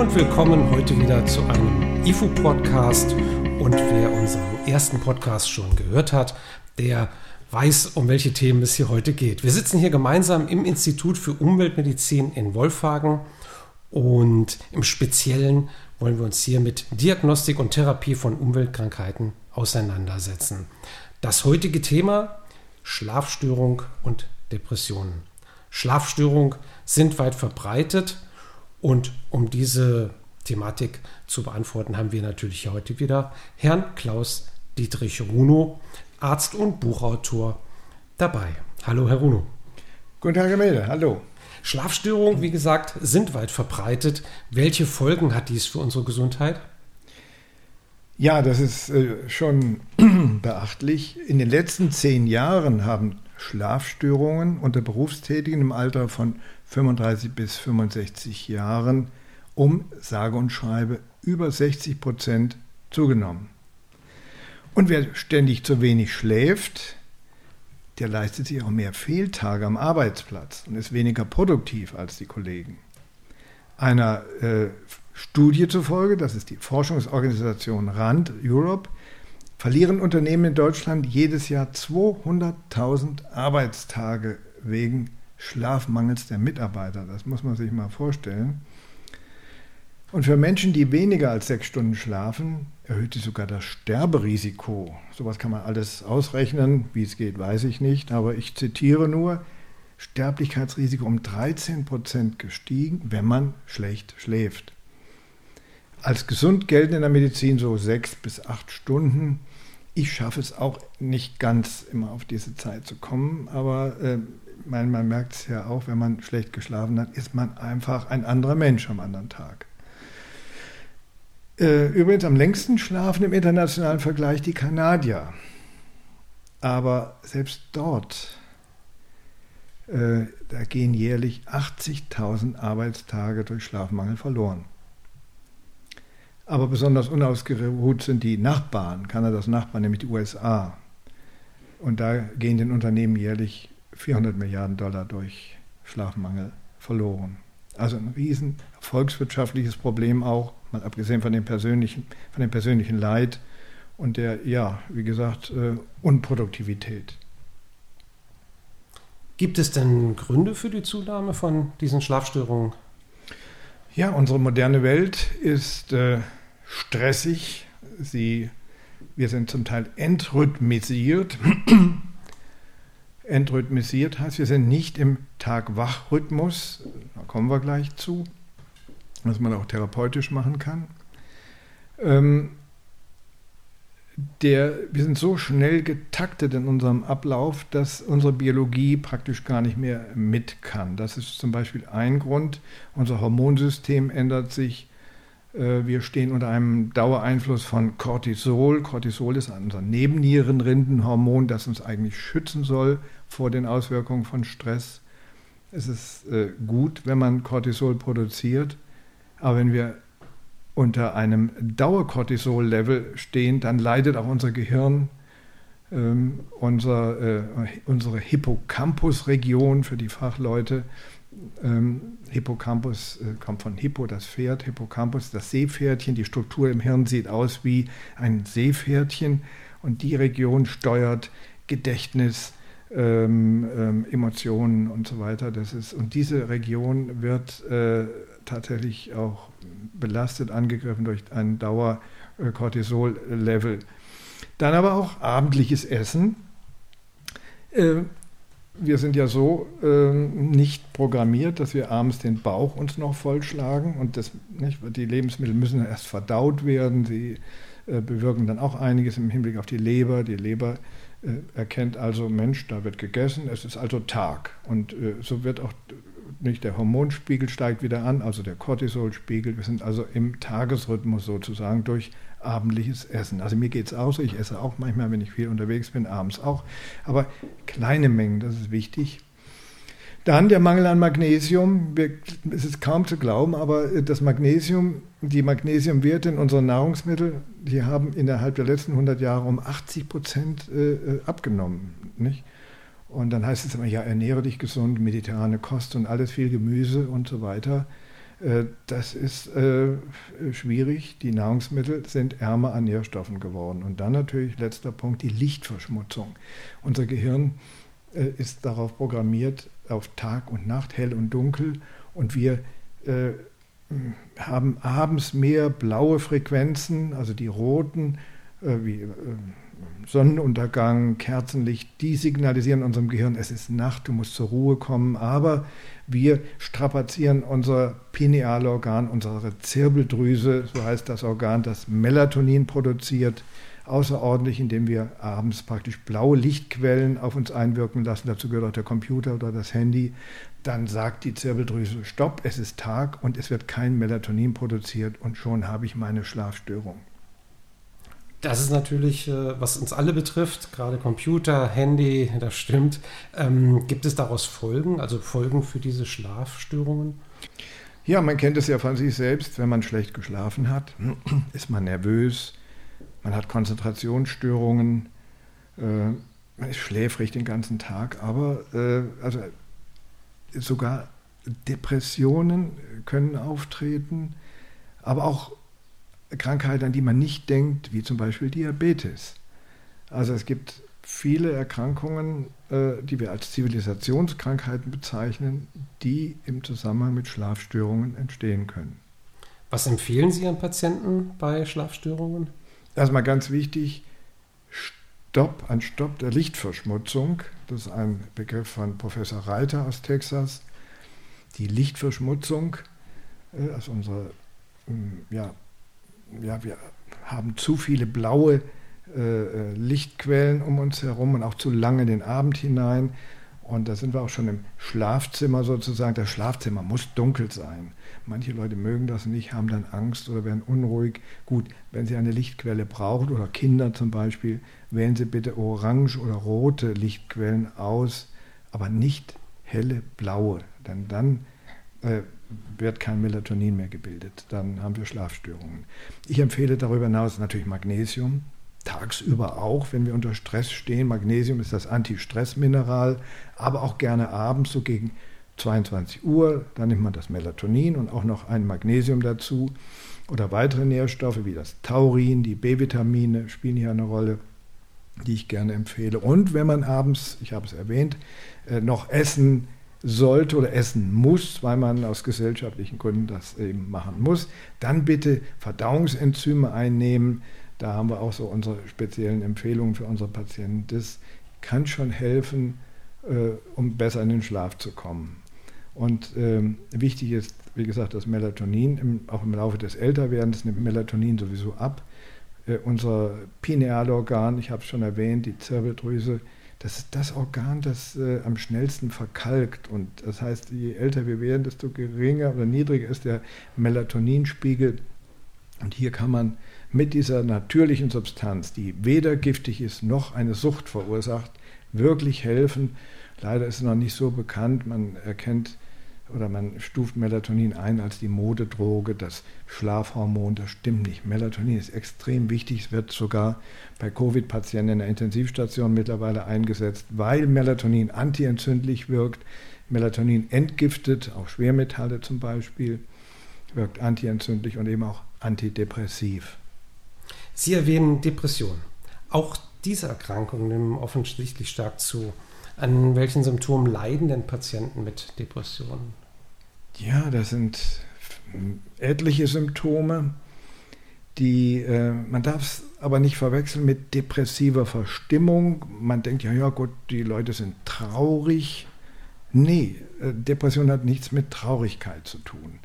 Und willkommen heute wieder zu einem IFU-Podcast. Und wer unseren ersten Podcast schon gehört hat, der weiß, um welche Themen es hier heute geht. Wir sitzen hier gemeinsam im Institut für Umweltmedizin in Wolfhagen und im Speziellen wollen wir uns hier mit Diagnostik und Therapie von Umweltkrankheiten auseinandersetzen. Das heutige Thema Schlafstörung und Depressionen. Schlafstörungen sind weit verbreitet und um diese Thematik zu beantworten, haben wir natürlich heute wieder Herrn Klaus Dietrich Runo, Arzt und Buchautor, dabei. Hallo, Herr Runo. Guten Tag, Herr Melde. Hallo. Schlafstörungen, wie gesagt, sind weit verbreitet. Welche Folgen hat dies für unsere Gesundheit? Ja, das ist äh, schon beachtlich. In den letzten zehn Jahren haben Schlafstörungen unter Berufstätigen im Alter von 35 bis 65 Jahren um sage und schreibe über 60 Prozent zugenommen. Und wer ständig zu wenig schläft, der leistet sich auch mehr Fehltage am Arbeitsplatz und ist weniger produktiv als die Kollegen. Einer äh, Studie zufolge, das ist die Forschungsorganisation RAND Europe, verlieren Unternehmen in Deutschland jedes Jahr 200.000 Arbeitstage wegen Schlafmangels der Mitarbeiter. Das muss man sich mal vorstellen. Und für Menschen, die weniger als sechs Stunden schlafen, erhöht sich sogar das Sterberisiko. Sowas kann man alles ausrechnen. Wie es geht, weiß ich nicht. Aber ich zitiere nur, Sterblichkeitsrisiko um 13 Prozent gestiegen, wenn man schlecht schläft. Als gesund gelten in der Medizin so sechs bis acht Stunden. Ich schaffe es auch nicht ganz immer auf diese Zeit zu kommen, aber äh, man, man merkt es ja auch, wenn man schlecht geschlafen hat, ist man einfach ein anderer Mensch am anderen Tag. Äh, übrigens am längsten schlafen im internationalen Vergleich die Kanadier. Aber selbst dort, äh, da gehen jährlich 80.000 Arbeitstage durch Schlafmangel verloren. Aber besonders unausgeruht sind die Nachbarn, Kanadas Nachbarn, nämlich die USA. Und da gehen den Unternehmen jährlich 400 Milliarden Dollar durch Schlafmangel verloren. Also ein riesen volkswirtschaftliches Problem auch, mal abgesehen von dem persönlichen, von dem persönlichen Leid und der, ja, wie gesagt, äh, Unproduktivität. Gibt es denn Gründe für die Zunahme von diesen Schlafstörungen? Ja, unsere moderne Welt ist äh, stressig. Sie, wir sind zum Teil entrhythmisiert. Entrhythmisiert heißt, wir sind nicht im Tag-Wach-Rhythmus. Da kommen wir gleich zu, was man auch therapeutisch machen kann. Ähm, der, wir sind so schnell getaktet in unserem Ablauf, dass unsere Biologie praktisch gar nicht mehr mit kann. Das ist zum Beispiel ein Grund. Unser Hormonsystem ändert sich wir stehen unter einem Dauereinfluss von Cortisol. Cortisol ist unser Nebennierenrindenhormon, das uns eigentlich schützen soll vor den Auswirkungen von Stress. Es ist äh, gut, wenn man Cortisol produziert, aber wenn wir unter einem Dauercortisol-Level stehen, dann leidet auch unser Gehirn, ähm, äh, unsere Hippocampus-Region für die Fachleute ähm, Hippocampus äh, kommt von Hippo, das Pferd, Hippocampus, das Seepferdchen. Die Struktur im Hirn sieht aus wie ein Seepferdchen und die Region steuert Gedächtnis, ähm, ähm, Emotionen und so weiter. Das ist, und diese Region wird äh, tatsächlich auch belastet, angegriffen durch ein Dauer-Cortisol-Level. Dann aber auch abendliches Essen. Wir sind ja so ähm, nicht programmiert, dass wir abends den Bauch uns noch vollschlagen und das, nicht, die Lebensmittel müssen erst verdaut werden. Sie äh, bewirken dann auch einiges im Hinblick auf die Leber. Die Leber äh, erkennt also, Mensch, da wird gegessen, es ist also Tag. Und äh, so wird auch nicht der Hormonspiegel steigt wieder an, also der Cortisolspiegel. Wir sind also im Tagesrhythmus sozusagen durch abendliches Essen. Also mir geht es auch so, ich esse auch manchmal, wenn ich viel unterwegs bin, abends auch. Aber kleine Mengen, das ist wichtig. Dann der Mangel an Magnesium. Es ist kaum zu glauben, aber das Magnesium, die Magnesiumwerte in unseren Nahrungsmitteln, die haben innerhalb der letzten 100 Jahre um 80 Prozent äh, abgenommen. Nicht? Und dann heißt es immer, ja, ernähre dich gesund, mediterrane Kost und alles, viel Gemüse und so weiter. Äh, das ist äh, schwierig. Die Nahrungsmittel sind ärmer an Nährstoffen geworden. Und dann natürlich letzter Punkt, die Lichtverschmutzung. Unser Gehirn äh, ist darauf programmiert, auf Tag und Nacht, hell und dunkel. Und wir haben abends mehr blaue Frequenzen, also die roten, wie Sonnenuntergang, Kerzenlicht, die signalisieren unserem Gehirn, es ist Nacht, du musst zur Ruhe kommen. Aber wir strapazieren unser Pinealorgan, unsere Zirbeldrüse, so heißt das Organ, das Melatonin produziert, außerordentlich, indem wir abends praktisch blaue Lichtquellen auf uns einwirken lassen. Dazu gehört auch der Computer oder das Handy. Dann sagt die Zirbeldrüse, stopp, es ist Tag und es wird kein Melatonin produziert und schon habe ich meine Schlafstörung. Das ist natürlich, äh, was uns alle betrifft, gerade Computer, Handy, das stimmt. Ähm, gibt es daraus Folgen, also Folgen für diese Schlafstörungen? Ja, man kennt es ja von sich selbst, wenn man schlecht geschlafen hat, ist man nervös, man hat Konzentrationsstörungen, äh, man ist schläfrig den ganzen Tag, aber äh, also sogar Depressionen können auftreten, aber auch Krankheiten, an die man nicht denkt, wie zum Beispiel Diabetes. Also es gibt viele Erkrankungen, äh, die wir als Zivilisationskrankheiten bezeichnen, die im Zusammenhang mit Schlafstörungen entstehen können. Was empfehlen Sie an Patienten bei Schlafstörungen? Erstmal ganz wichtig, Stopp, ein Stopp der Lichtverschmutzung. Das ist ein Begriff von Professor Reiter aus Texas. Die Lichtverschmutzung äh, aus unserer ähm, ja, ja, wir haben zu viele blaue äh, äh, Lichtquellen um uns herum und auch zu lange in den Abend hinein. Und da sind wir auch schon im Schlafzimmer sozusagen. Das Schlafzimmer muss dunkel sein. Manche Leute mögen das nicht, haben dann Angst oder werden unruhig. Gut, wenn Sie eine Lichtquelle brauchen oder Kinder zum Beispiel, wählen Sie bitte orange oder rote Lichtquellen aus, aber nicht helle blaue. Denn dann äh, wird kein Melatonin mehr gebildet. Dann haben wir Schlafstörungen. Ich empfehle darüber hinaus natürlich Magnesium. Tagsüber auch, wenn wir unter Stress stehen. Magnesium ist das Anti-Stress-Mineral, aber auch gerne abends, so gegen 22 Uhr. Dann nimmt man das Melatonin und auch noch ein Magnesium dazu. Oder weitere Nährstoffe wie das Taurin, die B-Vitamine spielen hier eine Rolle, die ich gerne empfehle. Und wenn man abends, ich habe es erwähnt, äh, noch Essen sollte oder essen muss, weil man aus gesellschaftlichen Gründen das eben machen muss, dann bitte Verdauungsenzyme einnehmen. Da haben wir auch so unsere speziellen Empfehlungen für unsere Patienten. Das kann schon helfen, äh, um besser in den Schlaf zu kommen. Und ähm, wichtig ist, wie gesagt, das Melatonin, im, auch im Laufe des Älterwerdens nimmt Melatonin sowieso ab. Äh, unser Pinealorgan, ich habe es schon erwähnt, die Zirbeldrüse, das ist das Organ, das äh, am schnellsten verkalkt. Und das heißt, je älter wir werden, desto geringer oder niedriger ist der Melatoninspiegel. Und hier kann man mit dieser natürlichen Substanz, die weder giftig ist noch eine Sucht verursacht, wirklich helfen. Leider ist es noch nicht so bekannt. Man erkennt oder man stuft Melatonin ein als die Modedroge, das Schlafhormon, das stimmt nicht. Melatonin ist extrem wichtig, es wird sogar bei Covid-Patienten in der Intensivstation mittlerweile eingesetzt, weil Melatonin antientzündlich wirkt. Melatonin entgiftet, auch Schwermetalle zum Beispiel, wirkt antientzündlich und eben auch antidepressiv. Sie erwähnen Depression. Auch diese Erkrankungen nehmen offensichtlich stark zu. An welchen Symptomen leiden denn Patienten mit Depressionen? Ja, das sind etliche Symptome, die äh, man darf es aber nicht verwechseln mit depressiver Verstimmung. Man denkt ja, ja gut, die Leute sind traurig. Nee, äh, Depression hat nichts mit Traurigkeit zu tun.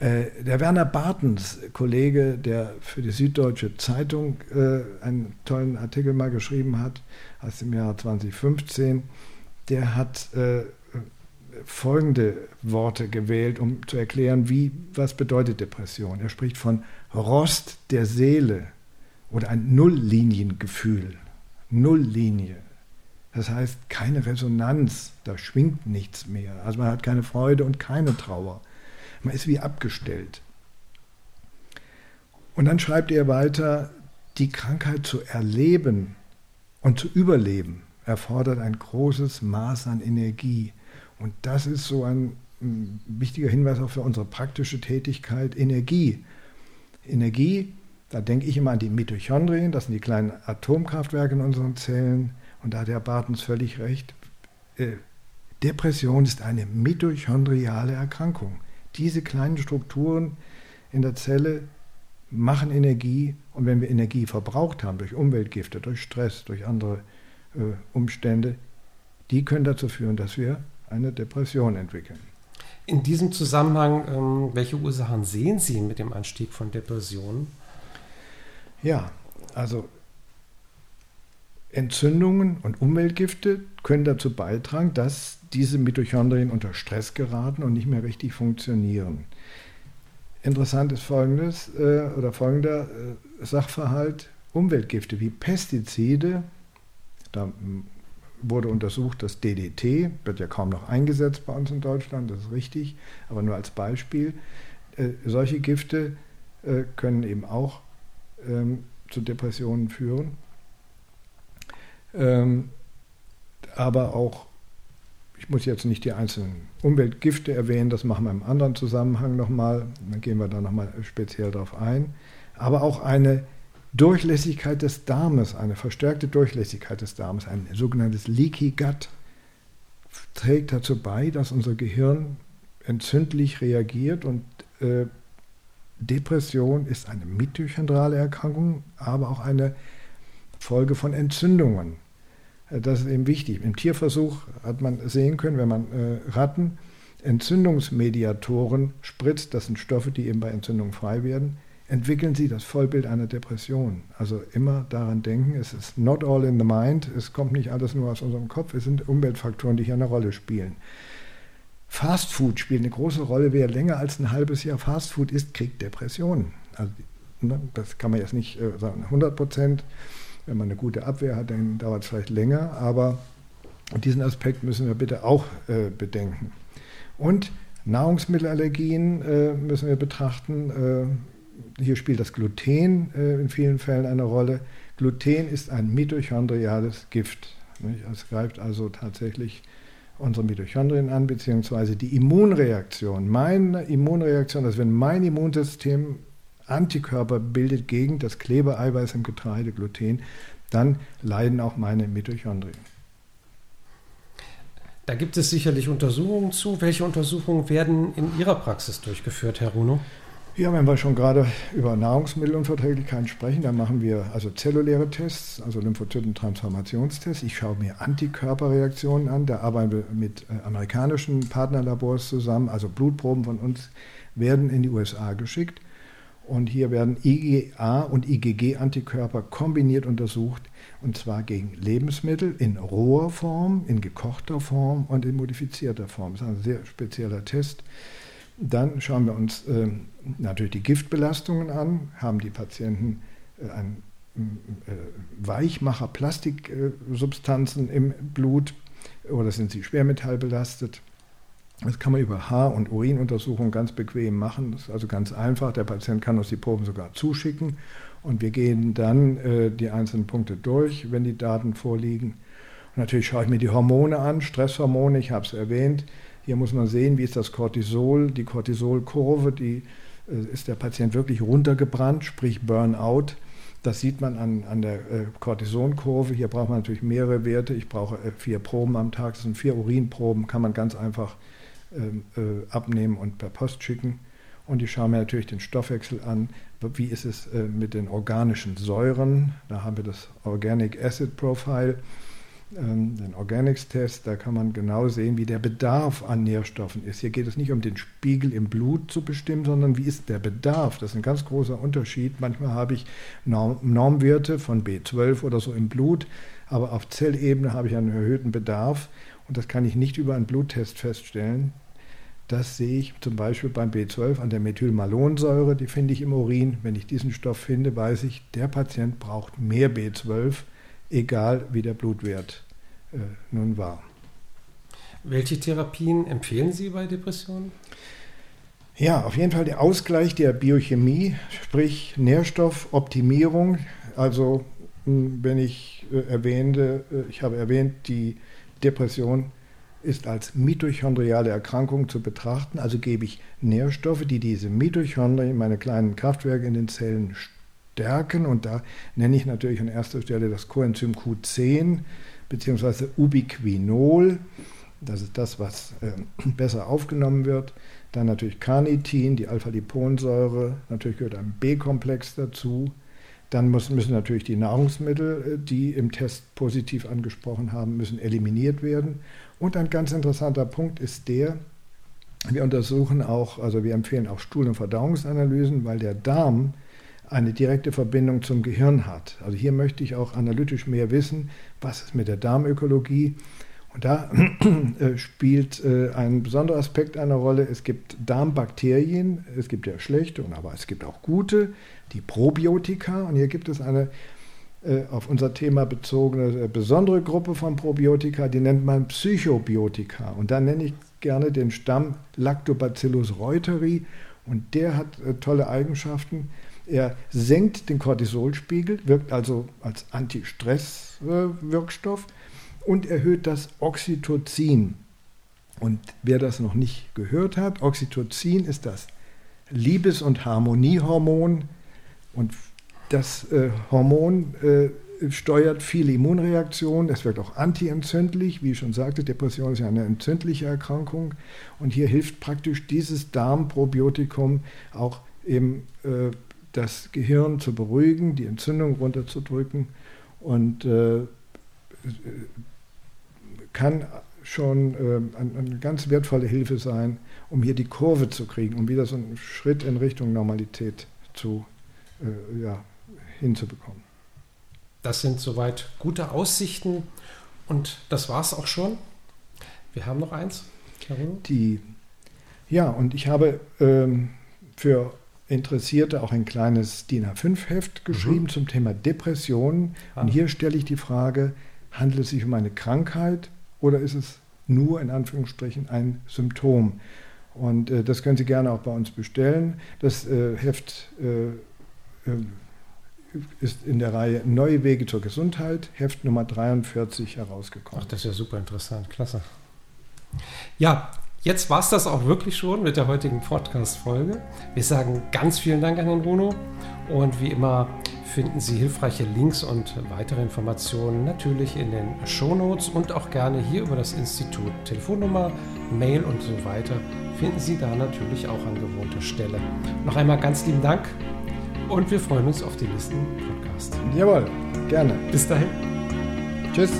Äh, der Werner Bartens, Kollege, der für die Süddeutsche Zeitung äh, einen tollen Artikel mal geschrieben hat, aus dem Jahr 2015, der hat folgende Worte gewählt, um zu erklären, wie, was bedeutet Depression. Er spricht von Rost der Seele oder ein Nullliniengefühl. Nulllinie. Das heißt, keine Resonanz, da schwingt nichts mehr. Also man hat keine Freude und keine Trauer. Man ist wie abgestellt. Und dann schreibt er weiter, die Krankheit zu erleben und zu überleben erfordert ein großes Maß an Energie. Und das ist so ein wichtiger Hinweis auch für unsere praktische Tätigkeit, Energie. Energie, da denke ich immer an die Mitochondrien, das sind die kleinen Atomkraftwerke in unseren Zellen. Und da hat Herr Bartens völlig recht. Äh, Depression ist eine mitochondriale Erkrankung. Diese kleinen Strukturen in der Zelle machen Energie und wenn wir Energie verbraucht haben durch Umweltgifte, durch Stress, durch andere äh, Umstände, die können dazu führen, dass wir eine Depression entwickeln. In diesem Zusammenhang, ähm, welche Ursachen sehen Sie mit dem Anstieg von Depressionen? Ja, also Entzündungen und Umweltgifte können dazu beitragen, dass diese Mitochondrien unter Stress geraten und nicht mehr richtig funktionieren. Interessant ist folgendes äh, oder folgender äh, Sachverhalt: Umweltgifte wie Pestizide. Da wurde untersucht, dass DDT wird ja kaum noch eingesetzt bei uns in Deutschland, das ist richtig, aber nur als Beispiel. Äh, solche Gifte äh, können eben auch ähm, zu Depressionen führen. Ähm, aber auch ich muss jetzt nicht die einzelnen Umweltgifte erwähnen, das machen wir im anderen Zusammenhang nochmal, dann gehen wir da nochmal speziell drauf ein. Aber auch eine Durchlässigkeit des Darmes, eine verstärkte Durchlässigkeit des Darmes, ein sogenanntes Leaky Gut, trägt dazu bei, dass unser Gehirn entzündlich reagiert und äh, Depression ist eine mitochondrale Erkrankung, aber auch eine Folge von Entzündungen. Das ist eben wichtig. Im Tierversuch hat man sehen können, wenn man äh, Ratten Entzündungsmediatoren spritzt, das sind Stoffe, die eben bei Entzündungen frei werden, entwickeln sie das Vollbild einer Depression. Also immer daran denken, es ist not all in the mind, es kommt nicht alles nur aus unserem Kopf, es sind Umweltfaktoren, die hier eine Rolle spielen. Fast Food spielt eine große Rolle. Wer länger als ein halbes Jahr Fast Food isst, kriegt Depressionen. Also, ne, das kann man jetzt nicht äh, sagen, 100 Prozent. Wenn man eine gute Abwehr hat, dann dauert es vielleicht länger, aber diesen Aspekt müssen wir bitte auch äh, bedenken. Und Nahrungsmittelallergien äh, müssen wir betrachten. Äh, hier spielt das Gluten äh, in vielen Fällen eine Rolle. Gluten ist ein mitochondriales Gift. Nicht? Es greift also tatsächlich unsere Mitochondrien an, beziehungsweise die Immunreaktion. Meine Immunreaktion, also wenn mein Immunsystem Antikörper bildet gegen das Klebeeiweiß im Getreide, Gluten, dann leiden auch meine Mitochondrien. Da gibt es sicherlich Untersuchungen zu. Welche Untersuchungen werden in Ihrer Praxis durchgeführt, Herr Runo? Ja, wenn wir schon gerade über Nahrungsmittelunverträglichkeiten sprechen, dann machen wir also zelluläre Tests, also Lymphozytentransformationstests. Ich schaue mir Antikörperreaktionen an. Da arbeiten wir mit äh, amerikanischen Partnerlabors zusammen. Also Blutproben von uns werden in die USA geschickt. Und hier werden IgA und IgG-Antikörper kombiniert untersucht, und zwar gegen Lebensmittel in roher Form, in gekochter Form und in modifizierter Form. Das ist ein sehr spezieller Test. Dann schauen wir uns äh, natürlich die Giftbelastungen an, haben die Patienten äh, ein äh, Weichmacher, Plastiksubstanzen im Blut oder sind sie schwermetallbelastet. Das kann man über Haar- und Urinuntersuchungen ganz bequem machen. Das ist also ganz einfach. Der Patient kann uns die Proben sogar zuschicken und wir gehen dann äh, die einzelnen Punkte durch, wenn die Daten vorliegen. Und natürlich schaue ich mir die Hormone an, Stresshormone, ich habe es erwähnt. Hier muss man sehen, wie ist das Cortisol, die Cortisolkurve, die äh, ist der Patient wirklich runtergebrannt, sprich Burnout. Das sieht man an, an der äh, Cortisonkurve. Hier braucht man natürlich mehrere Werte. Ich brauche äh, vier Proben am Tag, das sind vier Urinproben, kann man ganz einfach ähm, äh, abnehmen und per Post schicken. Und ich schaue mir natürlich den Stoffwechsel an. Wie ist es mit den organischen Säuren? Da haben wir das Organic Acid Profile, den Organics-Test. Da kann man genau sehen, wie der Bedarf an Nährstoffen ist. Hier geht es nicht um den Spiegel im Blut zu bestimmen, sondern wie ist der Bedarf? Das ist ein ganz großer Unterschied. Manchmal habe ich Norm Normwerte von B12 oder so im Blut, aber auf Zellebene habe ich einen erhöhten Bedarf. Und das kann ich nicht über einen Bluttest feststellen. Das sehe ich zum Beispiel beim B12 an der Methylmalonsäure, die finde ich im Urin. Wenn ich diesen Stoff finde, weiß ich, der Patient braucht mehr B12, egal wie der Blutwert äh, nun war. Welche Therapien empfehlen Sie bei Depressionen? Ja, auf jeden Fall der Ausgleich der Biochemie, sprich Nährstoffoptimierung. Also wenn ich äh, erwähnte, äh, ich habe erwähnt, die Depression ist als mitochondriale Erkrankung zu betrachten. Also gebe ich Nährstoffe, die diese Mitochondrien, meine kleinen Kraftwerke in den Zellen stärken. Und da nenne ich natürlich an erster Stelle das Coenzym Q10 bzw. Ubiquinol. Das ist das, was äh, besser aufgenommen wird. Dann natürlich Carnitin, die Alpha-Liponsäure. Natürlich gehört ein B-Komplex dazu. Dann müssen, müssen natürlich die Nahrungsmittel, äh, die im Test positiv angesprochen haben, müssen eliminiert werden. Und ein ganz interessanter Punkt ist der, wir untersuchen auch, also wir empfehlen auch Stuhl- und Verdauungsanalysen, weil der Darm eine direkte Verbindung zum Gehirn hat. Also hier möchte ich auch analytisch mehr wissen, was ist mit der Darmökologie. Und da äh, spielt äh, ein besonderer Aspekt eine Rolle. Es gibt Darmbakterien, es gibt ja schlechte, aber es gibt auch gute, die Probiotika. Und hier gibt es eine äh, auf unser Thema bezogene besondere Gruppe von Probiotika, die nennt man Psychobiotika. Und da nenne ich gerne den Stamm Lactobacillus reuteri. Und der hat tolle Eigenschaften. Er senkt den Cortisolspiegel, wirkt also als Antistress-Wirkstoff und erhöht das Oxytocin. Und wer das noch nicht gehört hat, Oxytocin ist das Liebes- und Harmoniehormon. Und das äh, Hormon äh, steuert viele Immunreaktionen, es wirkt auch antientzündlich, wie ich schon sagte, Depression ist ja eine entzündliche Erkrankung. Und hier hilft praktisch dieses Darmprobiotikum auch eben äh, das Gehirn zu beruhigen, die Entzündung runterzudrücken und äh, kann schon äh, eine ganz wertvolle Hilfe sein, um hier die Kurve zu kriegen, um wieder so einen Schritt in Richtung Normalität zu, äh, ja, hinzubekommen. Das sind soweit gute Aussichten und das war es auch schon. Wir haben noch eins. Die, ja, und ich habe ähm, für Interessierte auch ein kleines DIN A5-Heft geschrieben mhm. zum Thema Depressionen. Ah. Und hier stelle ich die Frage, handelt es sich um eine Krankheit oder ist es nur in Anführungsstrichen ein Symptom? Und äh, das können Sie gerne auch bei uns bestellen. Das äh, Heft äh, äh ist in der Reihe Neue Wege zur Gesundheit, Heft Nummer 43 herausgekommen. Ach, das ist ja super interessant, klasse. Ja, jetzt war es das auch wirklich schon mit der heutigen Podcast-Folge. Wir sagen ganz vielen Dank an den Bruno und wie immer finden Sie hilfreiche Links und weitere Informationen natürlich in den Shownotes und auch gerne hier über das Institut. Telefonnummer, Mail und so weiter finden Sie da natürlich auch an gewohnter Stelle. Noch einmal ganz lieben Dank und wir freuen uns auf den nächsten Podcast. Jawohl, gerne. Bis dahin. Tschüss.